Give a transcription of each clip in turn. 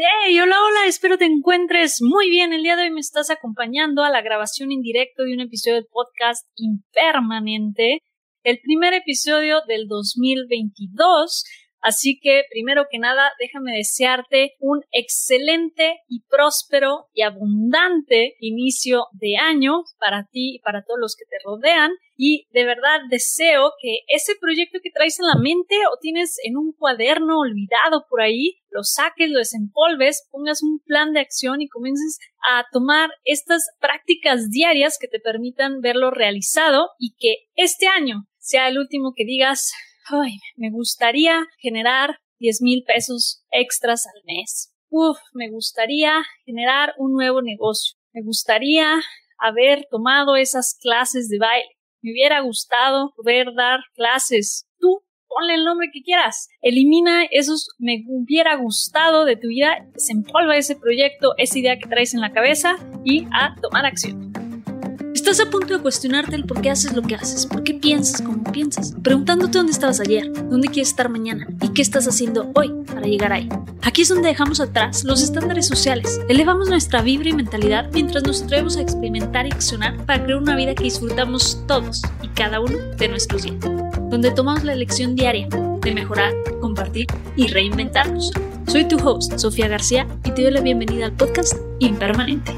Hey, hola, hola, espero te encuentres muy bien. El día de hoy me estás acompañando a la grabación en directo de un episodio del podcast Impermanente, el primer episodio del 2022. Así que, primero que nada, déjame desearte un excelente y próspero y abundante inicio de año para ti y para todos los que te rodean. Y de verdad deseo que ese proyecto que traes en la mente o tienes en un cuaderno olvidado por ahí, lo saques, lo desempolves, pongas un plan de acción y comiences a tomar estas prácticas diarias que te permitan verlo realizado y que este año sea el último que digas, me gustaría generar 10 mil pesos extras al mes. Uf, me gustaría generar un nuevo negocio. Me gustaría haber tomado esas clases de baile. Me hubiera gustado poder dar clases. Tú ponle el nombre que quieras. Elimina esos me hubiera gustado de tu vida, desempolva ese proyecto, esa idea que traes en la cabeza y a tomar acción. Estás a punto de cuestionarte el por qué haces lo que haces, por qué piensas como piensas, preguntándote dónde estabas ayer, dónde quieres estar mañana y qué estás haciendo hoy para llegar ahí. Aquí es donde dejamos atrás los estándares sociales, elevamos nuestra vibra y mentalidad mientras nos atrevemos a experimentar y accionar para crear una vida que disfrutamos todos y cada uno de nuestros días, donde tomamos la elección diaria de mejorar, compartir y reinventarnos. Soy tu host, Sofía García, y te doy la bienvenida al podcast Impermanente.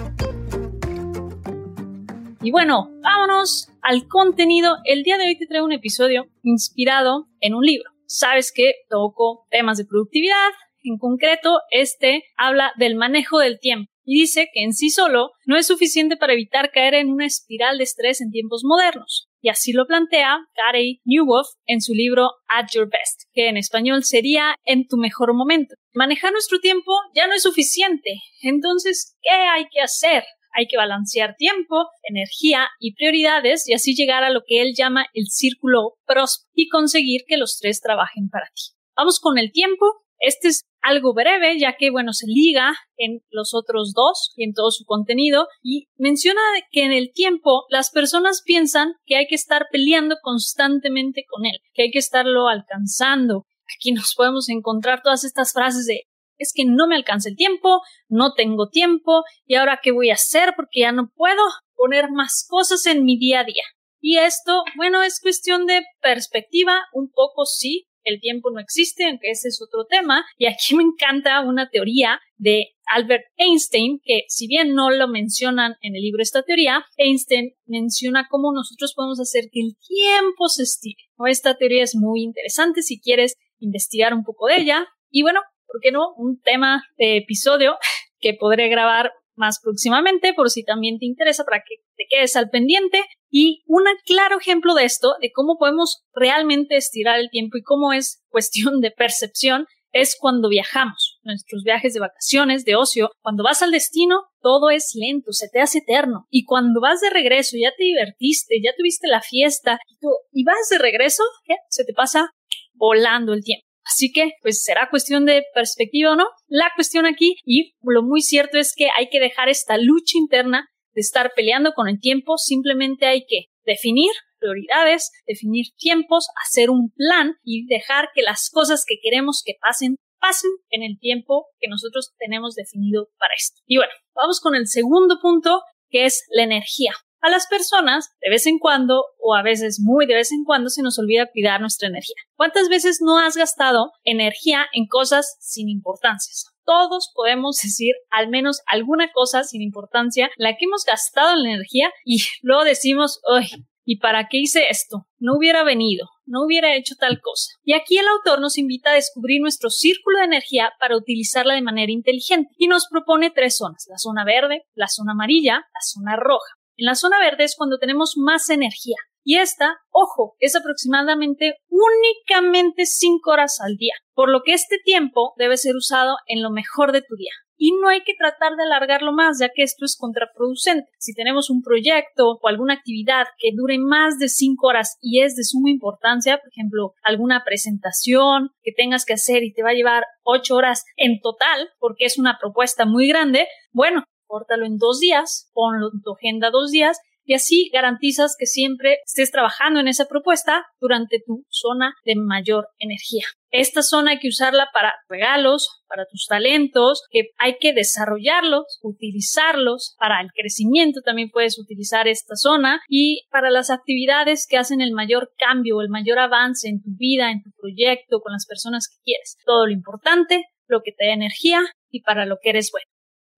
Y bueno, vámonos al contenido. El día de hoy te traigo un episodio inspirado en un libro. Sabes que toco temas de productividad. En concreto, este habla del manejo del tiempo y dice que en sí solo no es suficiente para evitar caer en una espiral de estrés en tiempos modernos. Y así lo plantea Gary Newhoff en su libro At Your Best, que en español sería En tu mejor momento. Manejar nuestro tiempo ya no es suficiente. Entonces, ¿qué hay que hacer? Hay que balancear tiempo, energía y prioridades y así llegar a lo que él llama el círculo pros y conseguir que los tres trabajen para ti. Vamos con el tiempo. Este es algo breve, ya que, bueno, se liga en los otros dos y en todo su contenido, y menciona que en el tiempo las personas piensan que hay que estar peleando constantemente con él, que hay que estarlo alcanzando. Aquí nos podemos encontrar todas estas frases de es que no me alcanza el tiempo, no tengo tiempo, y ahora qué voy a hacer porque ya no puedo poner más cosas en mi día a día. Y esto, bueno, es cuestión de perspectiva, un poco sí, el tiempo no existe, aunque ese es otro tema, y aquí me encanta una teoría de Albert Einstein, que si bien no lo mencionan en el libro esta teoría, Einstein menciona cómo nosotros podemos hacer que el tiempo se estire. Esta teoría es muy interesante si quieres investigar un poco de ella. Y bueno, ¿por qué no? Un tema de episodio que podré grabar más próximamente por si también te interesa para que te quedes al pendiente. Y un claro ejemplo de esto, de cómo podemos realmente estirar el tiempo y cómo es cuestión de percepción, es cuando viajamos, nuestros viajes de vacaciones, de ocio. Cuando vas al destino, todo es lento, se te hace eterno. Y cuando vas de regreso, ya te divertiste, ya tuviste la fiesta y, tú, y vas de regreso, ¿qué? se te pasa volando el tiempo. Así que, pues será cuestión de perspectiva o no. La cuestión aquí, y lo muy cierto es que hay que dejar esta lucha interna de estar peleando con el tiempo, simplemente hay que definir prioridades, definir tiempos, hacer un plan y dejar que las cosas que queremos que pasen pasen en el tiempo que nosotros tenemos definido para esto. Y bueno, vamos con el segundo punto, que es la energía. A las personas, de vez en cuando, o a veces muy de vez en cuando, se nos olvida cuidar nuestra energía. ¿Cuántas veces no has gastado energía en cosas sin importancia? Todos podemos decir al menos alguna cosa sin importancia, la que hemos gastado en la energía y luego decimos, ¡ay! ¿Y para qué hice esto? No hubiera venido, no hubiera hecho tal cosa. Y aquí el autor nos invita a descubrir nuestro círculo de energía para utilizarla de manera inteligente y nos propone tres zonas, la zona verde, la zona amarilla, la zona roja. En la zona verde es cuando tenemos más energía. Y esta, ojo, es aproximadamente únicamente 5 horas al día, por lo que este tiempo debe ser usado en lo mejor de tu día. Y no hay que tratar de alargarlo más, ya que esto es contraproducente. Si tenemos un proyecto o alguna actividad que dure más de 5 horas y es de suma importancia, por ejemplo, alguna presentación que tengas que hacer y te va a llevar 8 horas en total, porque es una propuesta muy grande, bueno, córtalo en dos días, ponlo en tu agenda dos días y así garantizas que siempre estés trabajando en esa propuesta durante tu zona de mayor energía. Esta zona hay que usarla para regalos, para tus talentos, que hay que desarrollarlos, utilizarlos para el crecimiento también puedes utilizar esta zona y para las actividades que hacen el mayor cambio, el mayor avance en tu vida, en tu proyecto, con las personas que quieres. Todo lo importante, lo que te da energía y para lo que eres bueno.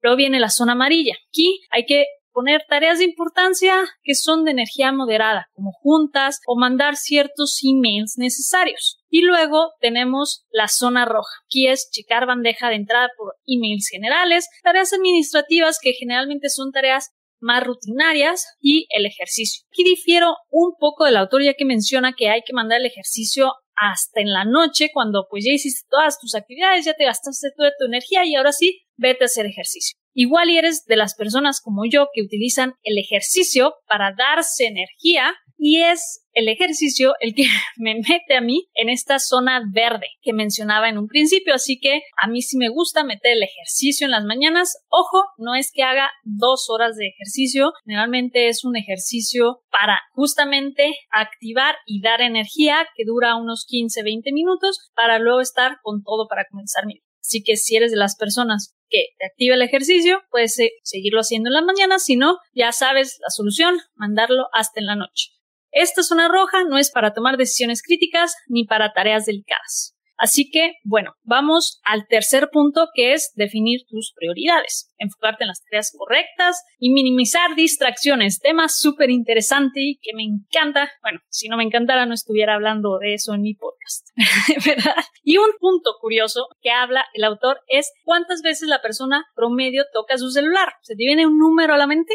Luego viene la zona amarilla. Aquí hay que poner tareas de importancia que son de energía moderada, como juntas o mandar ciertos emails necesarios. Y luego tenemos la zona roja. Aquí es checar bandeja de entrada por emails generales, tareas administrativas que generalmente son tareas más rutinarias y el ejercicio. Aquí difiero un poco del autor ya que menciona que hay que mandar el ejercicio hasta en la noche cuando pues ya hiciste todas tus actividades, ya te gastaste toda tu energía y ahora sí, vete a hacer ejercicio. Igual y eres de las personas como yo que utilizan el ejercicio para darse energía y es el ejercicio el que me mete a mí en esta zona verde que mencionaba en un principio. Así que a mí sí me gusta meter el ejercicio en las mañanas. Ojo, no es que haga dos horas de ejercicio. Generalmente es un ejercicio para justamente activar y dar energía que dura unos 15, 20 minutos para luego estar con todo para comenzar mi Así que si eres de las personas que te activa el ejercicio, puedes seguirlo haciendo en la mañana, si no, ya sabes la solución, mandarlo hasta en la noche. Esta zona roja no es para tomar decisiones críticas ni para tareas delicadas. Así que, bueno, vamos al tercer punto que es definir tus prioridades, enfocarte en las tareas correctas y minimizar distracciones. Tema súper interesante y que me encanta. Bueno, si no me encantara no estuviera hablando de eso en mi podcast, ¿verdad? Y un punto curioso que habla el autor es cuántas veces la persona promedio toca su celular. ¿Se te viene un número a la mente?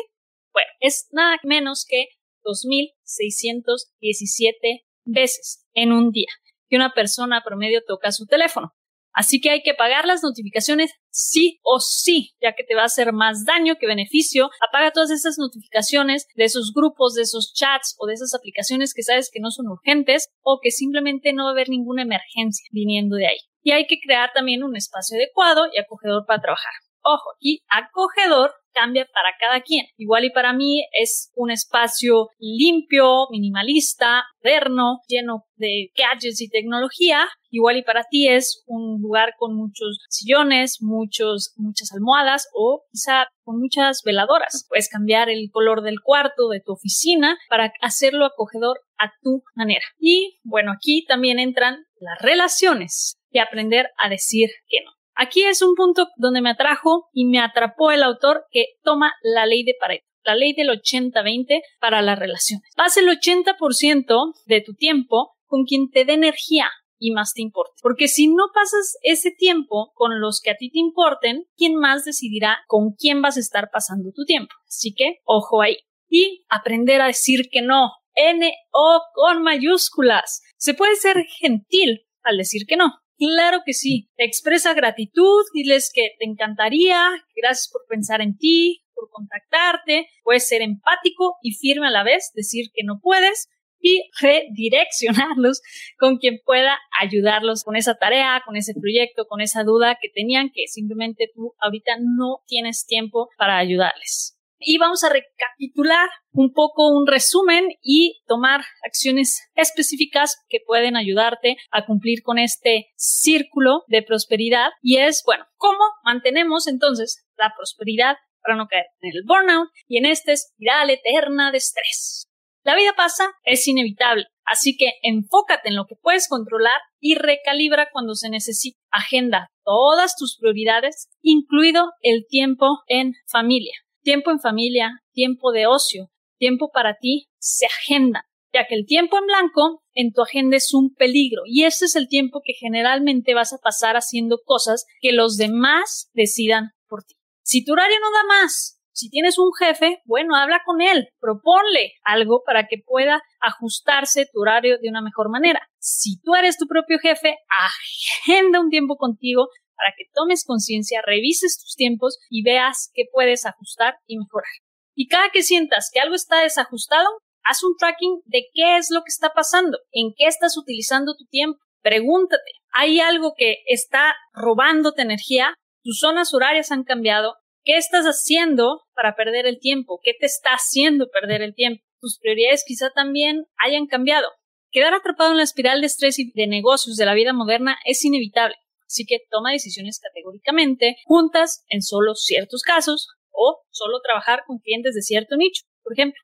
Bueno, es nada menos que 2.617 veces en un día que una persona promedio toca su teléfono. Así que hay que pagar las notificaciones sí o sí, ya que te va a hacer más daño que beneficio. Apaga todas esas notificaciones de esos grupos, de esos chats o de esas aplicaciones que sabes que no son urgentes o que simplemente no va a haber ninguna emergencia viniendo de ahí. Y hay que crear también un espacio adecuado y acogedor para trabajar. Ojo, y acogedor cambia para cada quien. Igual y para mí es un espacio limpio, minimalista, moderno, lleno de gadgets y tecnología. Igual y para ti es un lugar con muchos sillones, muchos, muchas almohadas o quizá con muchas veladoras. Puedes cambiar el color del cuarto, de tu oficina, para hacerlo acogedor a tu manera. Y bueno, aquí también entran las relaciones y aprender a decir que no. Aquí es un punto donde me atrajo y me atrapó el autor que toma la ley de Pareto la ley del 80-20 para las relaciones. Pasa el 80% de tu tiempo con quien te dé energía y más te importe. Porque si no pasas ese tiempo con los que a ti te importen, ¿quién más decidirá con quién vas a estar pasando tu tiempo? Así que, ojo ahí. Y aprender a decir que no. N-O con mayúsculas. Se puede ser gentil al decir que no. Claro que sí. Expresa gratitud, diles que te encantaría, gracias por pensar en ti, por contactarte. Puedes ser empático y firme a la vez, decir que no puedes y redireccionarlos con quien pueda ayudarlos con esa tarea, con ese proyecto, con esa duda que tenían que simplemente tú ahorita no tienes tiempo para ayudarles y vamos a recapitular un poco un resumen y tomar acciones específicas que pueden ayudarte a cumplir con este círculo de prosperidad y es, bueno, ¿cómo mantenemos entonces la prosperidad para no caer en el burnout y en esta espiral eterna de estrés? La vida pasa, es inevitable, así que enfócate en lo que puedes controlar y recalibra cuando se necesite. Agenda todas tus prioridades, incluido el tiempo en familia tiempo en familia, tiempo de ocio, tiempo para ti, se agenda, ya que el tiempo en blanco en tu agenda es un peligro y este es el tiempo que generalmente vas a pasar haciendo cosas que los demás decidan por ti. Si tu horario no da más, si tienes un jefe, bueno, habla con él, proponle algo para que pueda ajustarse tu horario de una mejor manera. Si tú eres tu propio jefe, agenda un tiempo contigo para que tomes conciencia, revises tus tiempos y veas qué puedes ajustar y mejorar. Y cada que sientas que algo está desajustado, haz un tracking de qué es lo que está pasando, en qué estás utilizando tu tiempo. Pregúntate, ¿hay algo que está robándote energía? ¿Tus zonas horarias han cambiado? ¿Qué estás haciendo para perder el tiempo? ¿Qué te está haciendo perder el tiempo? Tus prioridades quizá también hayan cambiado. Quedar atrapado en la espiral de estrés y de negocios de la vida moderna es inevitable, así que toma decisiones categóricamente, juntas en solo ciertos casos o solo trabajar con clientes de cierto nicho. Por ejemplo,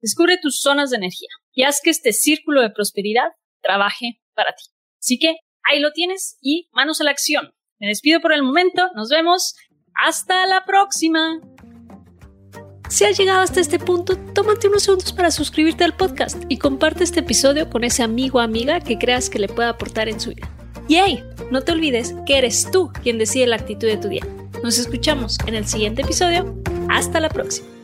descubre tus zonas de energía y haz que este círculo de prosperidad trabaje para ti. Así que ahí lo tienes y manos a la acción. Me despido por el momento, nos vemos, hasta la próxima. Si has llegado hasta este punto, tómate unos segundos para suscribirte al podcast y comparte este episodio con ese amigo o amiga que creas que le pueda aportar en su vida. Y hey, no te olvides que eres tú quien decide la actitud de tu día. Nos escuchamos en el siguiente episodio. Hasta la próxima.